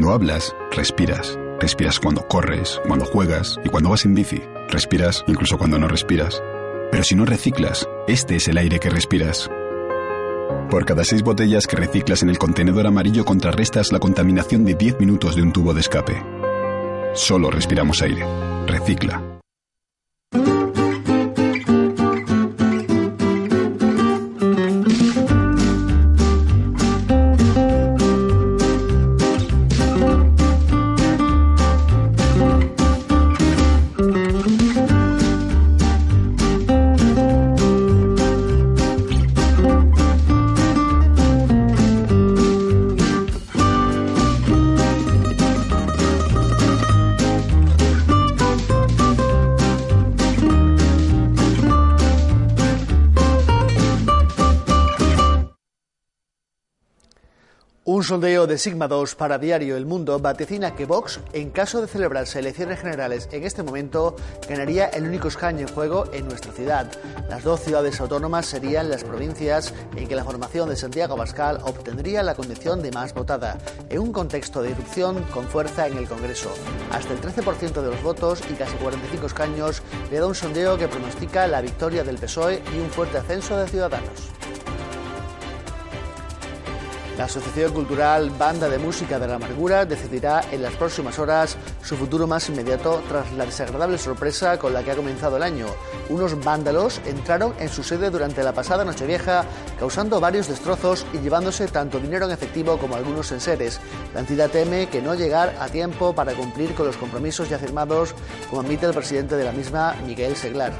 Cuando hablas, respiras. Respiras cuando corres, cuando juegas y cuando vas en bici. Respiras incluso cuando no respiras. Pero si no reciclas, este es el aire que respiras. Por cada seis botellas que reciclas en el contenedor amarillo contrarrestas la contaminación de 10 minutos de un tubo de escape. Solo respiramos aire. Recicla. Sondeo de Sigma 2 para Diario El Mundo vaticina que Vox, en caso de celebrarse elecciones generales en este momento, ganaría el único escaño en juego en nuestra ciudad. Las dos ciudades autónomas serían las provincias en que la formación de Santiago Bascal obtendría la condición de más votada, en un contexto de irrupción con fuerza en el Congreso. Hasta el 13% de los votos y casi 45 escaños le da un sondeo que pronostica la victoria del PSOE y un fuerte ascenso de Ciudadanos. La Asociación Cultural Banda de Música de la Amargura decidirá en las próximas horas su futuro más inmediato tras la desagradable sorpresa con la que ha comenzado el año. Unos vándalos entraron en su sede durante la pasada Nochevieja, causando varios destrozos y llevándose tanto dinero en efectivo como algunos enseres. La entidad teme que no llegar a tiempo para cumplir con los compromisos ya firmados, como admite el presidente de la misma, Miguel Seglar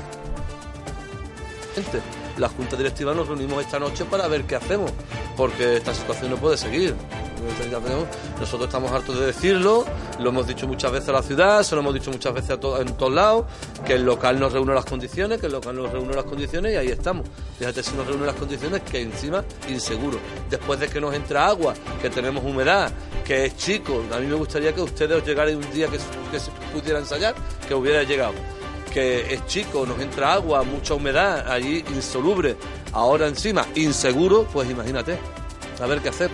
la Junta Directiva nos reunimos esta noche para ver qué hacemos, porque esta situación no puede seguir. Nosotros estamos hartos de decirlo, lo hemos dicho muchas veces a la ciudad, se lo hemos dicho muchas veces a en todos lados, que el local nos reúne las condiciones, que el local nos reúne las condiciones y ahí estamos. Fíjate si nos reúne las condiciones, que encima inseguro. Después de que nos entra agua, que tenemos humedad, que es chico, a mí me gustaría que ustedes os llegaran un día que, que se pudiera ensayar, que hubiera llegado que es chico, nos entra agua, mucha humedad, allí insoluble, ahora encima inseguro, pues imagínate, a ver qué hacer.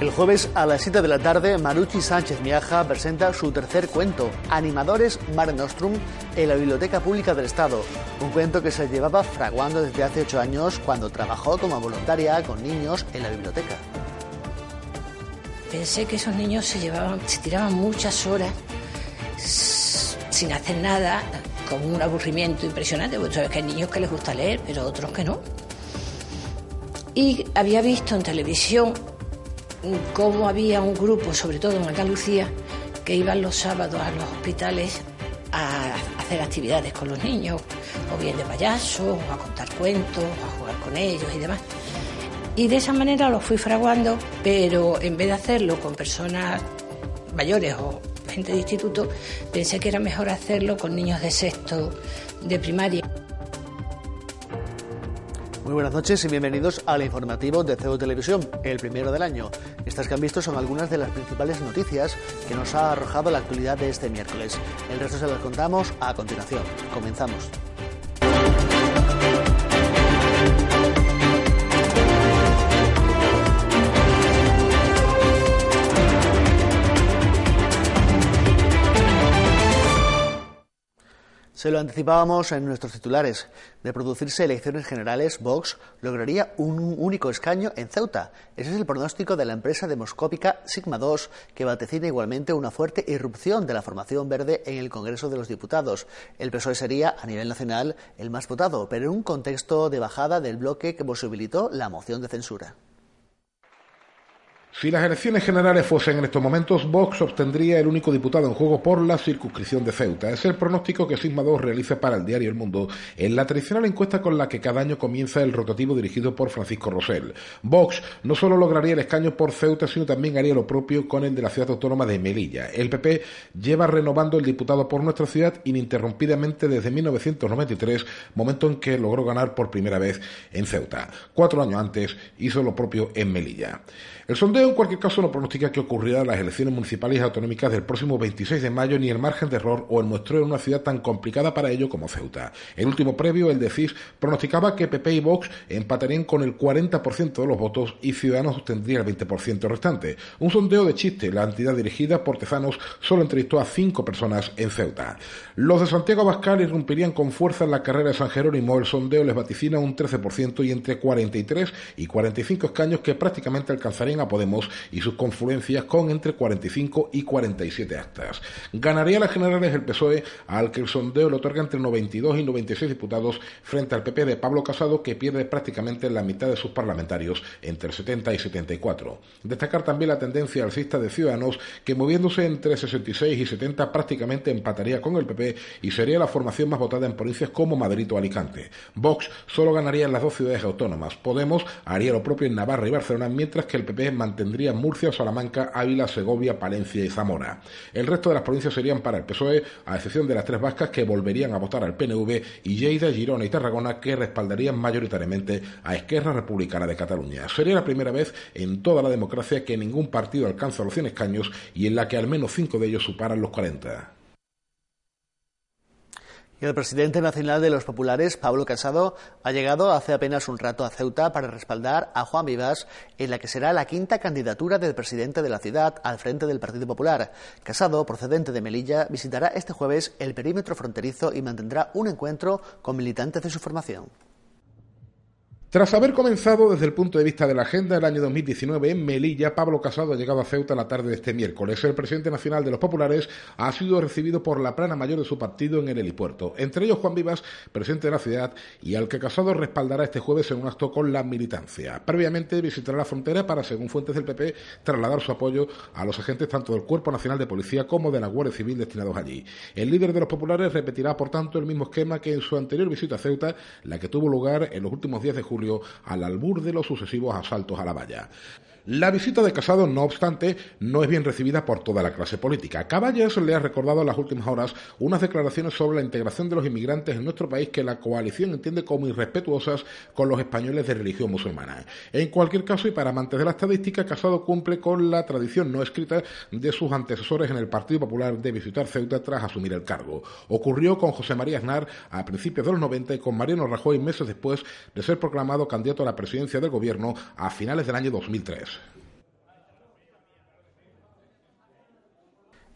El jueves a las 7 de la tarde, Marucci Sánchez Miaja presenta su tercer cuento, Animadores Mare Nostrum, en la Biblioteca Pública del Estado. Un cuento que se llevaba fraguando desde hace ocho años cuando trabajó como voluntaria con niños en la biblioteca. Pensé que esos niños se llevaban, se tiraban muchas horas sin hacer nada, con un aburrimiento impresionante, porque sabes que hay niños que les gusta leer, pero otros que no. Y había visto en televisión cómo había un grupo, sobre todo en Andalucía, que iban los sábados a los hospitales a hacer actividades con los niños, o bien de payaso, o a contar cuentos, a jugar con ellos y demás. Y de esa manera lo fui fraguando, pero en vez de hacerlo con personas mayores o gente de instituto, pensé que era mejor hacerlo con niños de sexto de primaria. Muy buenas noches y bienvenidos al informativo de CEU Televisión, el primero del año. Estas que han visto son algunas de las principales noticias que nos ha arrojado la actualidad de este miércoles. El resto se las contamos a continuación. Comenzamos. Se lo anticipábamos en nuestros titulares. De producirse elecciones generales, Vox lograría un único escaño en Ceuta. Ese es el pronóstico de la empresa demoscópica Sigma 2, que vaticina igualmente una fuerte irrupción de la formación verde en el Congreso de los Diputados. El PSOE sería, a nivel nacional, el más votado, pero en un contexto de bajada del bloque que posibilitó la moción de censura. Si las elecciones generales fuesen en estos momentos, Vox obtendría el único diputado en juego por la circunscripción de Ceuta. Es el pronóstico que Sigma 2 realiza para el diario El Mundo en la tradicional encuesta con la que cada año comienza el rotativo dirigido por Francisco Rosell. Vox no solo lograría el escaño por Ceuta, sino también haría lo propio con el de la ciudad autónoma de Melilla. El PP lleva renovando el diputado por nuestra ciudad ininterrumpidamente desde 1993, momento en que logró ganar por primera vez en Ceuta. Cuatro años antes hizo lo propio en Melilla. El sondeo en cualquier caso no pronostica que ocurrirá en las elecciones municipales y autonómicas del próximo 26 de mayo ni el margen de error o el muestreo en una ciudad tan complicada para ello como Ceuta. El último previo, el de CIS, pronosticaba que PP y Vox empatarían con el 40% de los votos y Ciudadanos obtendría el 20% restante. Un sondeo de chiste, la entidad dirigida por Tezanos solo entrevistó a cinco personas en Ceuta. Los de Santiago Abascal irrumpirían con fuerza en la carrera de San Jerónimo. El sondeo les vaticina un 13% y entre 43 y 45 escaños que prácticamente alcanzarían a Podemos y sus confluencias con entre 45 y 47 actas. Ganaría las generales el PSOE, al que el sondeo le otorga entre 92 y 96 diputados frente al PP de Pablo Casado, que pierde prácticamente la mitad de sus parlamentarios, entre 70 y 74. Destacar también la tendencia alcista de Ciudadanos, que moviéndose entre 66 y 70 prácticamente empataría con el PP y sería la formación más votada en provincias como Madrid o Alicante. Vox solo ganaría en las dos ciudades autónomas. Podemos haría lo propio en Navarra y Barcelona, mientras que el PP mantendría Murcia, Salamanca, Ávila, Segovia, Palencia y Zamora. El resto de las provincias serían para el PSOE, a excepción de las tres vascas que volverían a votar al PNV y Lleida, Girona y Tarragona que respaldarían mayoritariamente a Esquerra Republicana de Cataluña. Sería la primera vez en toda la democracia que ningún partido alcanza los 100 escaños y en la que al menos cinco de ellos superan los 40. Y el presidente nacional de los populares, Pablo Casado, ha llegado hace apenas un rato a Ceuta para respaldar a Juan Vivas en la que será la quinta candidatura del presidente de la ciudad al frente del Partido Popular. Casado, procedente de Melilla, visitará este jueves el perímetro fronterizo y mantendrá un encuentro con militantes de su formación. Tras haber comenzado desde el punto de vista de la agenda el año 2019 en Melilla, Pablo Casado ha llegado a Ceuta la tarde de este miércoles. El presidente nacional de los populares ha sido recibido por la plana mayor de su partido en el helipuerto. Entre ellos Juan Vivas, presidente de la ciudad, y al que Casado respaldará este jueves en un acto con la militancia. Previamente visitará la frontera para, según fuentes del PP, trasladar su apoyo a los agentes tanto del Cuerpo Nacional de Policía como de la Guardia Civil destinados allí. El líder de los populares repetirá, por tanto, el mismo esquema que en su anterior visita a Ceuta, la que tuvo lugar en los últimos días de julio al albur de los sucesivos asaltos a la valla. La visita de Casado, no obstante, no es bien recibida por toda la clase política. Caballas le ha recordado en las últimas horas unas declaraciones sobre la integración de los inmigrantes en nuestro país que la coalición entiende como irrespetuosas con los españoles de religión musulmana. En cualquier caso, y para mantener la estadística, Casado cumple con la tradición no escrita de sus antecesores en el Partido Popular de visitar Ceuta tras asumir el cargo. Ocurrió con José María Aznar a principios de los 90 y con Mariano Rajoy meses después de ser proclamado candidato a la presidencia del gobierno a finales del año 2003.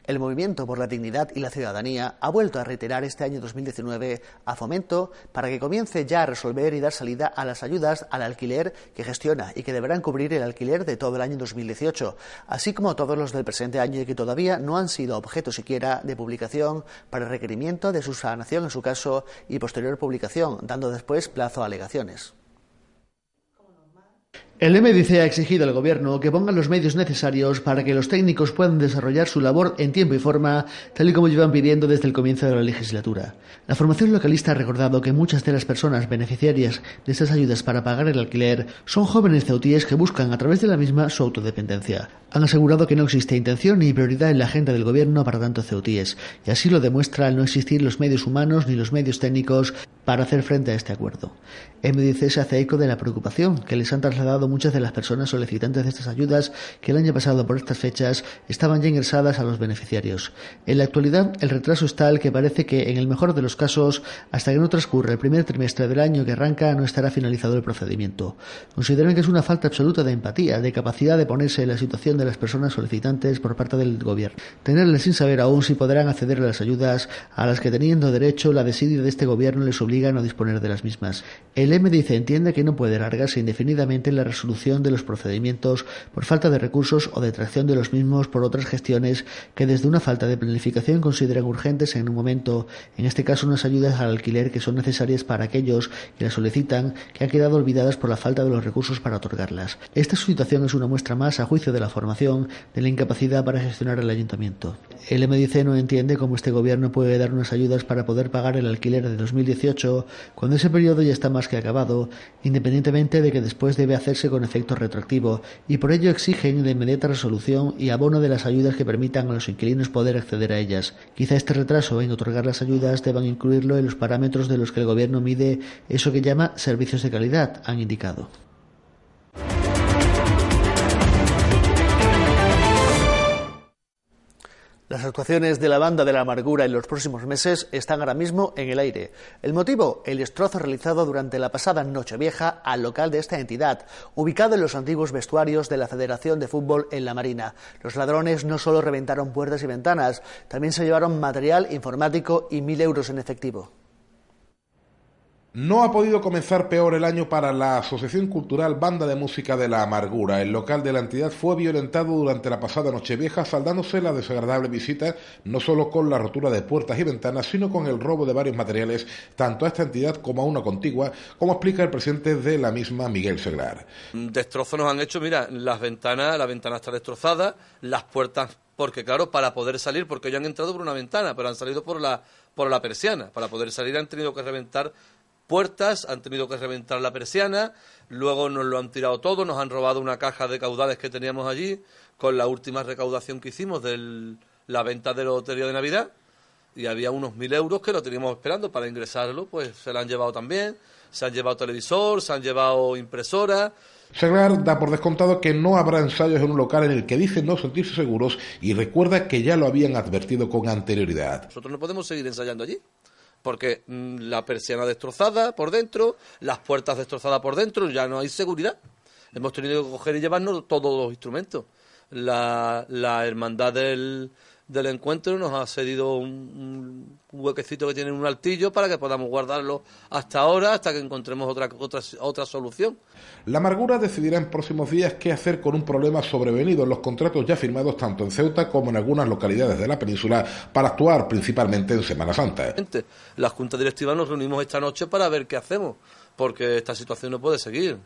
El Movimiento por la Dignidad y la Ciudadanía ha vuelto a reiterar este año 2019 a Fomento para que comience ya a resolver y dar salida a las ayudas al alquiler que gestiona y que deberán cubrir el alquiler de todo el año 2018, así como todos los del presente año y que todavía no han sido objeto siquiera de publicación para requerimiento de su sanación en su caso y posterior publicación, dando después plazo a alegaciones. El MDC ha exigido al Gobierno que ponga los medios necesarios para que los técnicos puedan desarrollar su labor en tiempo y forma, tal y como llevan pidiendo desde el comienzo de la legislatura. La formación localista ha recordado que muchas de las personas beneficiarias de estas ayudas para pagar el alquiler son jóvenes ceutíes que buscan a través de la misma su autodependencia. Han asegurado que no existe intención ni prioridad en la agenda del Gobierno para tanto ceutíes, y así lo demuestra al no existir los medios humanos ni los medios técnicos para hacer frente a este acuerdo. MDC se hace eco de la preocupación que les han trasladado muchas de las personas solicitantes de estas ayudas que el año pasado por estas fechas estaban ya ingresadas a los beneficiarios. En la actualidad, el retraso es tal que parece que, en el mejor de los casos, hasta que no transcurra el primer trimestre del año que arranca, no estará finalizado el procedimiento. Consideran que es una falta absoluta de empatía, de capacidad de ponerse en la situación de las personas solicitantes por parte del gobierno. Tenerles sin saber aún si podrán acceder a las ayudas a las que teniendo derecho la desidia de este gobierno les obliga a no disponer de las mismas. El M dice entiende que no puede alargarse indefinidamente la resolución de los procedimientos por falta de recursos o detracción de los mismos por otras gestiones que desde una falta de planificación consideran urgentes en un momento, en este caso unas ayudas al alquiler que son necesarias para aquellos que las solicitan que han quedado olvidadas por la falta de los recursos para otorgarlas. Esta situación es una muestra más, a juicio de la formación, de la incapacidad para gestionar el ayuntamiento. El MDC no entiende cómo este gobierno puede dar unas ayudas para poder pagar el alquiler de 2018 cuando ese periodo ya está más que acabado, independientemente de que después debe hacerse con efecto retroactivo, y por ello exigen la inmediata resolución y abono de las ayudas que permitan a los inquilinos poder acceder a ellas. Quizá este retraso en otorgar las ayudas deban incluirlo en los parámetros de los que el Gobierno mide eso que llama servicios de calidad, han indicado. Las actuaciones de la banda de la amargura en los próximos meses están ahora mismo en el aire. El motivo, el destrozo realizado durante la pasada Nochevieja al local de esta entidad, ubicado en los antiguos vestuarios de la Federación de Fútbol en la Marina. Los ladrones no solo reventaron puertas y ventanas, también se llevaron material informático y mil euros en efectivo. No ha podido comenzar peor el año para la Asociación Cultural Banda de Música de la Amargura. El local de la entidad fue violentado durante la pasada Nochevieja, saldándose la desagradable visita no solo con la rotura de puertas y ventanas, sino con el robo de varios materiales, tanto a esta entidad como a una contigua, como explica el presidente de la misma, Miguel Seglar. Destrozos nos han hecho, mira, las ventanas, la ventana está destrozada, las puertas porque claro, para poder salir, porque ya han entrado por una ventana, pero han salido por la, por la persiana. Para poder salir han tenido que reventar puertas, han tenido que reventar la persiana, luego nos lo han tirado todo, nos han robado una caja de caudales que teníamos allí con la última recaudación que hicimos de la venta de la lotería de Navidad y había unos mil euros que lo teníamos esperando para ingresarlo, pues se la han llevado también, se han llevado televisor, se han llevado impresora. Seglar da por descontado que no habrá ensayos en un local en el que dicen no sentirse seguros y recuerda que ya lo habían advertido con anterioridad. Nosotros no podemos seguir ensayando allí porque mm, la persiana destrozada por dentro, las puertas destrozadas por dentro, ya no hay seguridad. Hemos tenido que coger y llevarnos todos los instrumentos. La, la hermandad del, del encuentro nos ha cedido un, huequecito que tiene un altillo para que podamos guardarlo hasta ahora, hasta que encontremos otra, otra, otra solución. La amargura decidirá en próximos días qué hacer con un problema sobrevenido en los contratos ya firmados tanto en Ceuta como en algunas localidades de la península para actuar principalmente en Semana Santa. La Junta Directiva nos reunimos esta noche para ver qué hacemos porque esta situación no puede seguir.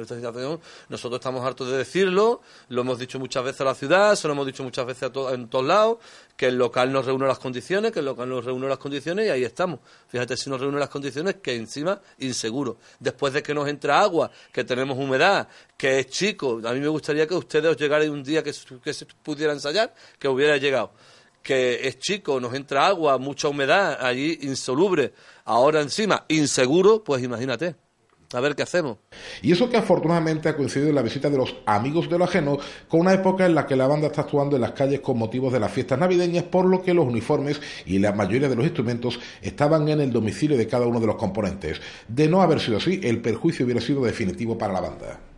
Esta situación, nosotros estamos hartos de decirlo, lo hemos dicho muchas veces a la ciudad, se lo hemos dicho muchas veces en todos lados, que el local nos reúne las condiciones, que el local nos reúne las condiciones y ahí estamos. Fíjate si nos reúne las condiciones, que encima inseguro. Después de que nos entra agua, que tenemos humedad, que es chico, a mí me gustaría que ustedes os llegara un día que, que se pudiera ensayar, que hubiera llegado que es chico, nos entra agua, mucha humedad, allí insoluble, ahora encima inseguro, pues imagínate. A ver qué hacemos. Y eso que afortunadamente ha coincidido en la visita de los amigos de lo ajeno con una época en la que la banda está actuando en las calles con motivos de las fiestas navideñas, por lo que los uniformes y la mayoría de los instrumentos estaban en el domicilio de cada uno de los componentes. De no haber sido así, el perjuicio hubiera sido definitivo para la banda.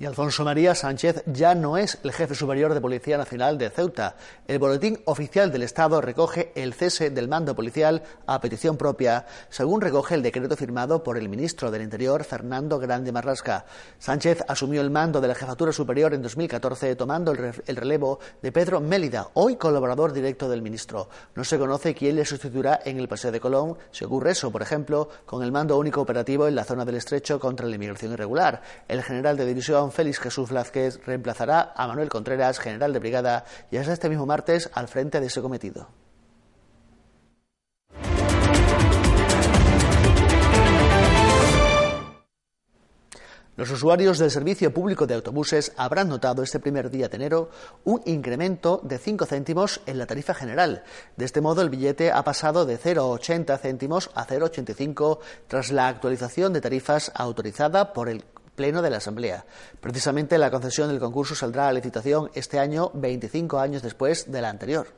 Y Alfonso María Sánchez ya no es el jefe superior de Policía Nacional de Ceuta. El boletín oficial del Estado recoge el cese del mando policial a petición propia, según recoge el decreto firmado por el ministro del Interior, Fernando Grande Marrasca. Sánchez asumió el mando de la jefatura superior en 2014, tomando el relevo de Pedro Mélida, hoy colaborador directo del ministro. No se conoce quién le sustituirá en el Paseo de Colón, si ocurre eso, por ejemplo, con el mando único operativo en la zona del Estrecho contra la inmigración irregular. El general de división Félix Jesús Vázquez reemplazará a Manuel Contreras, general de brigada, y hasta este mismo martes al frente de ese cometido. Los usuarios del servicio público de autobuses habrán notado este primer día de enero un incremento de 5 céntimos en la tarifa general. De este modo, el billete ha pasado de 0,80 céntimos a 0,85 tras la actualización de tarifas autorizada por el Pleno de la Asamblea. Precisamente la concesión del concurso saldrá a licitación este año, 25 años después de la anterior.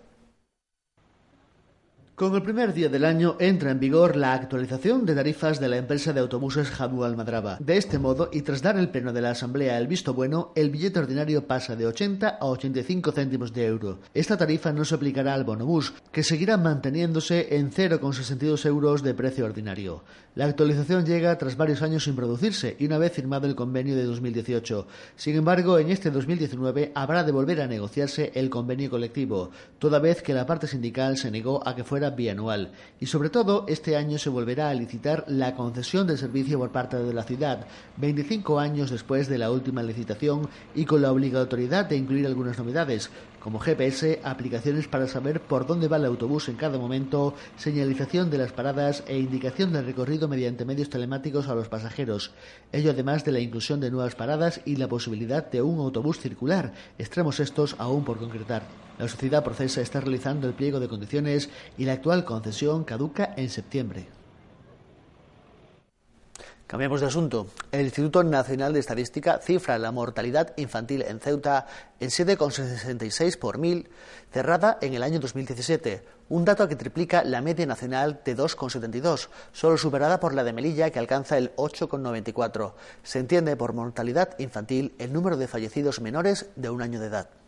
Con el primer día del año entra en vigor la actualización de tarifas de la empresa de autobuses Jabu Almadraba. De este modo, y tras dar el pleno de la Asamblea el visto bueno, el billete ordinario pasa de 80 a 85 céntimos de euro. Esta tarifa no se aplicará al bonobús, que seguirá manteniéndose en 0,62 euros de precio ordinario. La actualización llega tras varios años sin producirse y una vez firmado el convenio de 2018. Sin embargo, en este 2019 habrá de volver a negociarse el convenio colectivo, toda vez que la parte sindical se negó a que fuera bianual. Y sobre todo, este año se volverá a licitar la concesión del servicio por parte de la ciudad, 25 años después de la última licitación y con la obligatoriedad de incluir algunas novedades, como GPS, aplicaciones para saber por dónde va el autobús en cada momento, señalización de las paradas e indicación del recorrido mediante medios telemáticos a los pasajeros. Ello además de la inclusión de nuevas paradas y la posibilidad de un autobús circular, extremos estos aún por concretar. La sociedad procesa está realizando el pliego de condiciones y la actual concesión caduca en septiembre. Cambiamos de asunto. El Instituto Nacional de Estadística cifra la mortalidad infantil en Ceuta en 7,66 por mil, cerrada en el año 2017, un dato que triplica la media nacional de 2,72, solo superada por la de Melilla, que alcanza el 8,94. Se entiende por mortalidad infantil el número de fallecidos menores de un año de edad.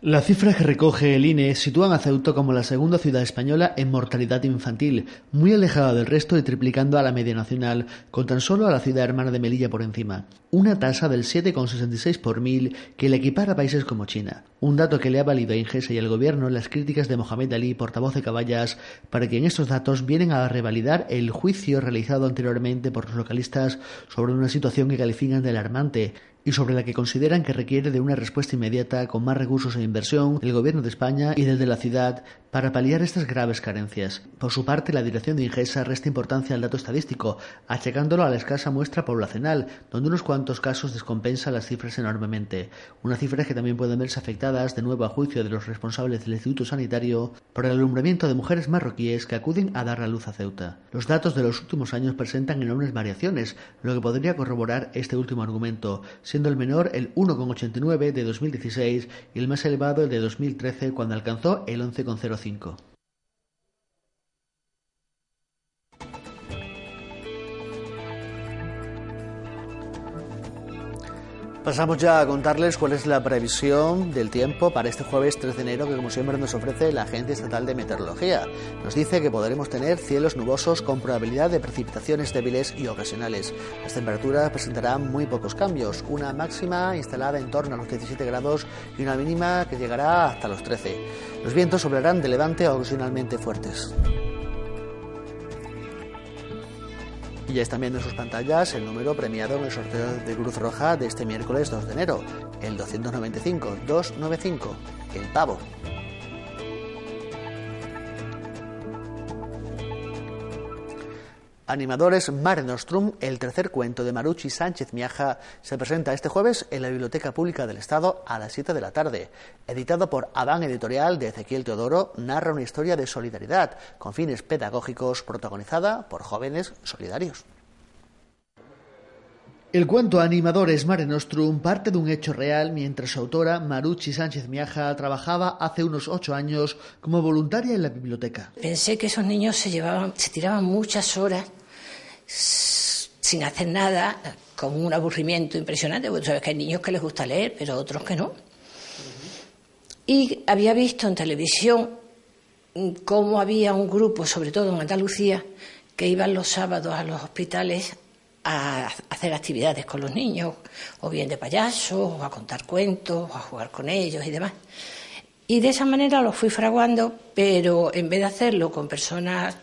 Las cifras que recoge el INE sitúan a Ceuta como la segunda ciudad española en mortalidad infantil, muy alejada del resto y triplicando a la media nacional, con tan solo a la ciudad hermana de Melilla por encima. Una tasa del 7,66 por mil que le equipara a países como China. Un dato que le ha valido a Ingesa y al gobierno las críticas de Mohamed Ali, portavoz de Caballas, para que en estos datos vienen a revalidar el juicio realizado anteriormente por los localistas sobre una situación que califican de alarmante y sobre la que consideran que requiere de una respuesta inmediata con más recursos e inversión del Gobierno de España y del de la ciudad para paliar estas graves carencias. Por su parte, la dirección de Ingesa resta importancia al dato estadístico, achacándolo a la escasa muestra poblacional, donde unos cuantos casos descompensa las cifras enormemente. Unas cifras que también pueden verse afectadas, de nuevo a juicio de los responsables del Instituto Sanitario, por el alumbramiento de mujeres marroquíes que acuden a dar la luz a Ceuta. Los datos de los últimos años presentan enormes variaciones, lo que podría corroborar este último argumento, siendo el menor el 1,89 de 2016 y el más elevado el de 2013 cuando alcanzó el 11,05 cinco. Pasamos ya a contarles cuál es la previsión del tiempo para este jueves 3 de enero que como siempre nos ofrece la Agencia Estatal de Meteorología. Nos dice que podremos tener cielos nubosos con probabilidad de precipitaciones débiles y ocasionales. Las temperaturas presentarán muy pocos cambios, una máxima instalada en torno a los 17 grados y una mínima que llegará hasta los 13. Los vientos soplarán de levante ocasionalmente fuertes. Y ya están viendo en sus pantallas el número premiado en el sorteo de Cruz Roja de este miércoles 2 de enero, el 295-295, el pavo. Animadores Mare Nostrum, el tercer cuento de Marucci Sánchez Miaja, se presenta este jueves en la Biblioteca Pública del Estado a las 7 de la tarde. Editado por Adán Editorial de Ezequiel Teodoro, narra una historia de solidaridad con fines pedagógicos protagonizada por jóvenes solidarios. El cuento Animadores Mare Nostrum parte de un hecho real mientras su autora, Marucci Sánchez Miaja, trabajaba hace unos ocho años como voluntaria en la biblioteca. Pensé que esos niños se, llevaban, se tiraban muchas horas sin hacer nada, con un aburrimiento impresionante, porque sabes que hay niños que les gusta leer, pero otros que no. Y había visto en televisión cómo había un grupo, sobre todo en Andalucía, que iban los sábados a los hospitales a hacer actividades con los niños, o bien de payasos, o a contar cuentos, o a jugar con ellos y demás. Y de esa manera lo fui fraguando, pero en vez de hacerlo con personas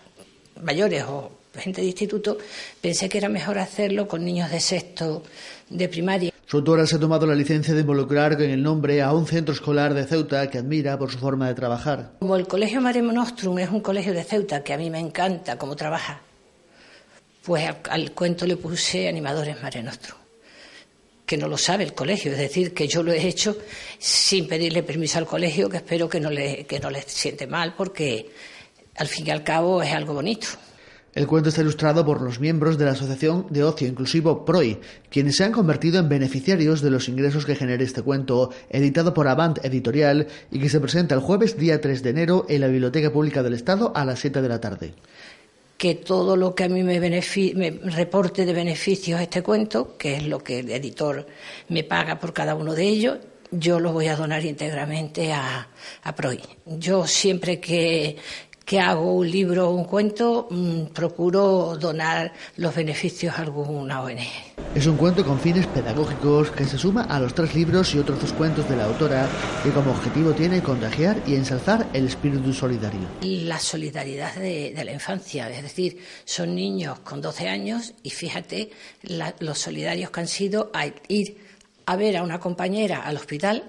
mayores o gente de instituto, pensé que era mejor hacerlo con niños de sexto de primaria. Su autora se ha tomado la licencia de involucrar en el nombre a un centro escolar de Ceuta que admira por su forma de trabajar. Como el Colegio Mare Nostrum es un colegio de Ceuta que a mí me encanta cómo trabaja, pues al, cuento le puse Animadores Mare Nostrum que no lo sabe el colegio, es decir, que yo lo he hecho sin pedirle permiso al colegio, que espero que no le, que no le siente mal, porque al fin y al cabo es algo bonito. El cuento está ilustrado por los miembros de la Asociación de Ocio Inclusivo PROI, quienes se han convertido en beneficiarios de los ingresos que genera este cuento, editado por Avant Editorial y que se presenta el jueves día 3 de enero en la Biblioteca Pública del Estado a las 7 de la tarde. Que todo lo que a mí me, me reporte de beneficios este cuento, que es lo que el editor me paga por cada uno de ellos, yo lo voy a donar íntegramente a, a PROI. Yo siempre que, que hago un libro o un cuento, mm, procuro donar los beneficios a alguna ONG. Es un cuento con fines pedagógicos que se suma a los tres libros y otros dos cuentos de la autora que como objetivo tiene contagiar y ensalzar el espíritu solidario. La solidaridad de, la infancia, es decir, son niños con 12 años y fíjate los solidarios que han sido a ir a ver a una compañera al hospital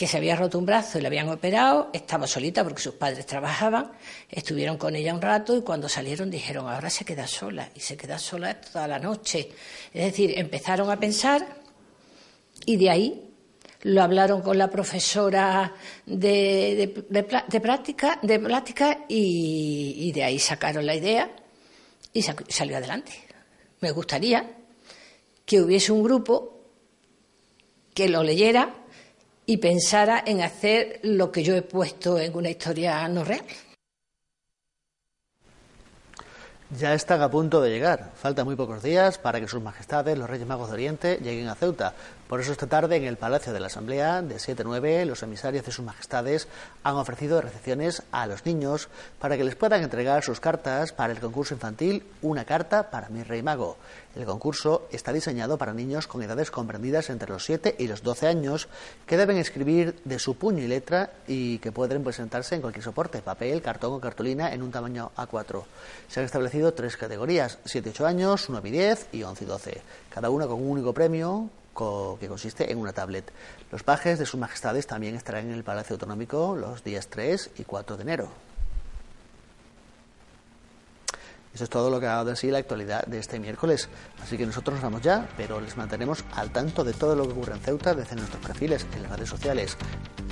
que se había roto un brazo y le habían operado, estaba solita porque sus padres trabajaban, estuvieron con ella un rato y cuando salieron dijeron, ahora se queda sola y se queda sola toda la noche. Es decir, empezaron a pensar y de ahí lo hablaron con la profesora de, práctica, de y de ahí sacaron la idea y salió adelante. Me gustaría que hubiese un grupo que lo leyera y pensara en hacer lo que yo he puesto en una historia no real. Ya están a punto de llegar. Faltan muy pocos días para que sus majestades, los Reyes Magos de Oriente, lleguen a Ceuta. Por eso esta tarde en el Palacio de la Asamblea de 7-9 los emisarios de sus majestades han ofrecido recepciones a los niños para que les puedan entregar sus cartas para el concurso infantil Una carta para mi Rey Mago. El concurso está diseñado para niños con edades comprendidas entre los 7 y los 12 años que deben escribir de su puño y letra y que pueden presentarse en cualquier soporte, papel, cartón o cartulina en un tamaño A4. Se han establecido tres categorías, 7 y 8 años, 9 y 10 y 11 y 12, cada una con un único premio que consiste en una tablet. Los pajes de sus majestades también estarán en el Palacio Autonómico los días 3 y 4 de enero. Eso es todo lo que ha dado de la actualidad de este miércoles. Así que nosotros nos vamos ya, pero les mantenemos al tanto de todo lo que ocurre en Ceuta desde nuestros perfiles en las redes sociales,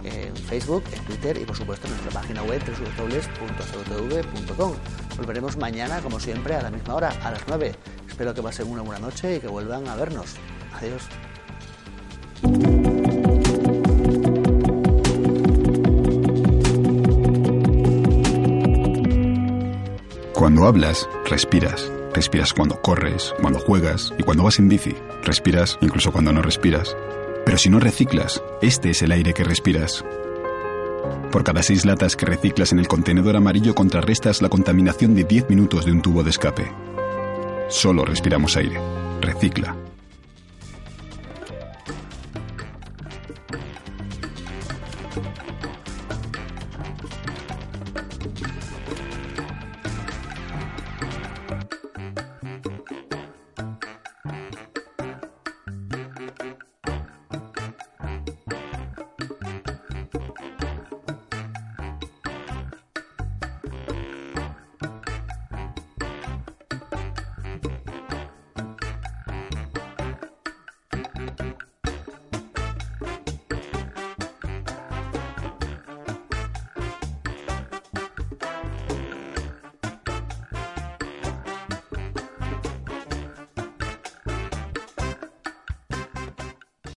en Facebook, en Twitter y por supuesto en nuestra página web www.ceutv.com. Volveremos mañana, como siempre, a la misma hora, a las 9. Espero que pasen una buena noche y que vuelvan a vernos. Adiós. Cuando hablas, respiras. Respiras cuando corres, cuando juegas y cuando vas en bici. Respiras incluso cuando no respiras. Pero si no reciclas, este es el aire que respiras. Por cada seis latas que reciclas en el contenedor amarillo contrarrestas la contaminación de 10 minutos de un tubo de escape. Solo respiramos aire. Recicla.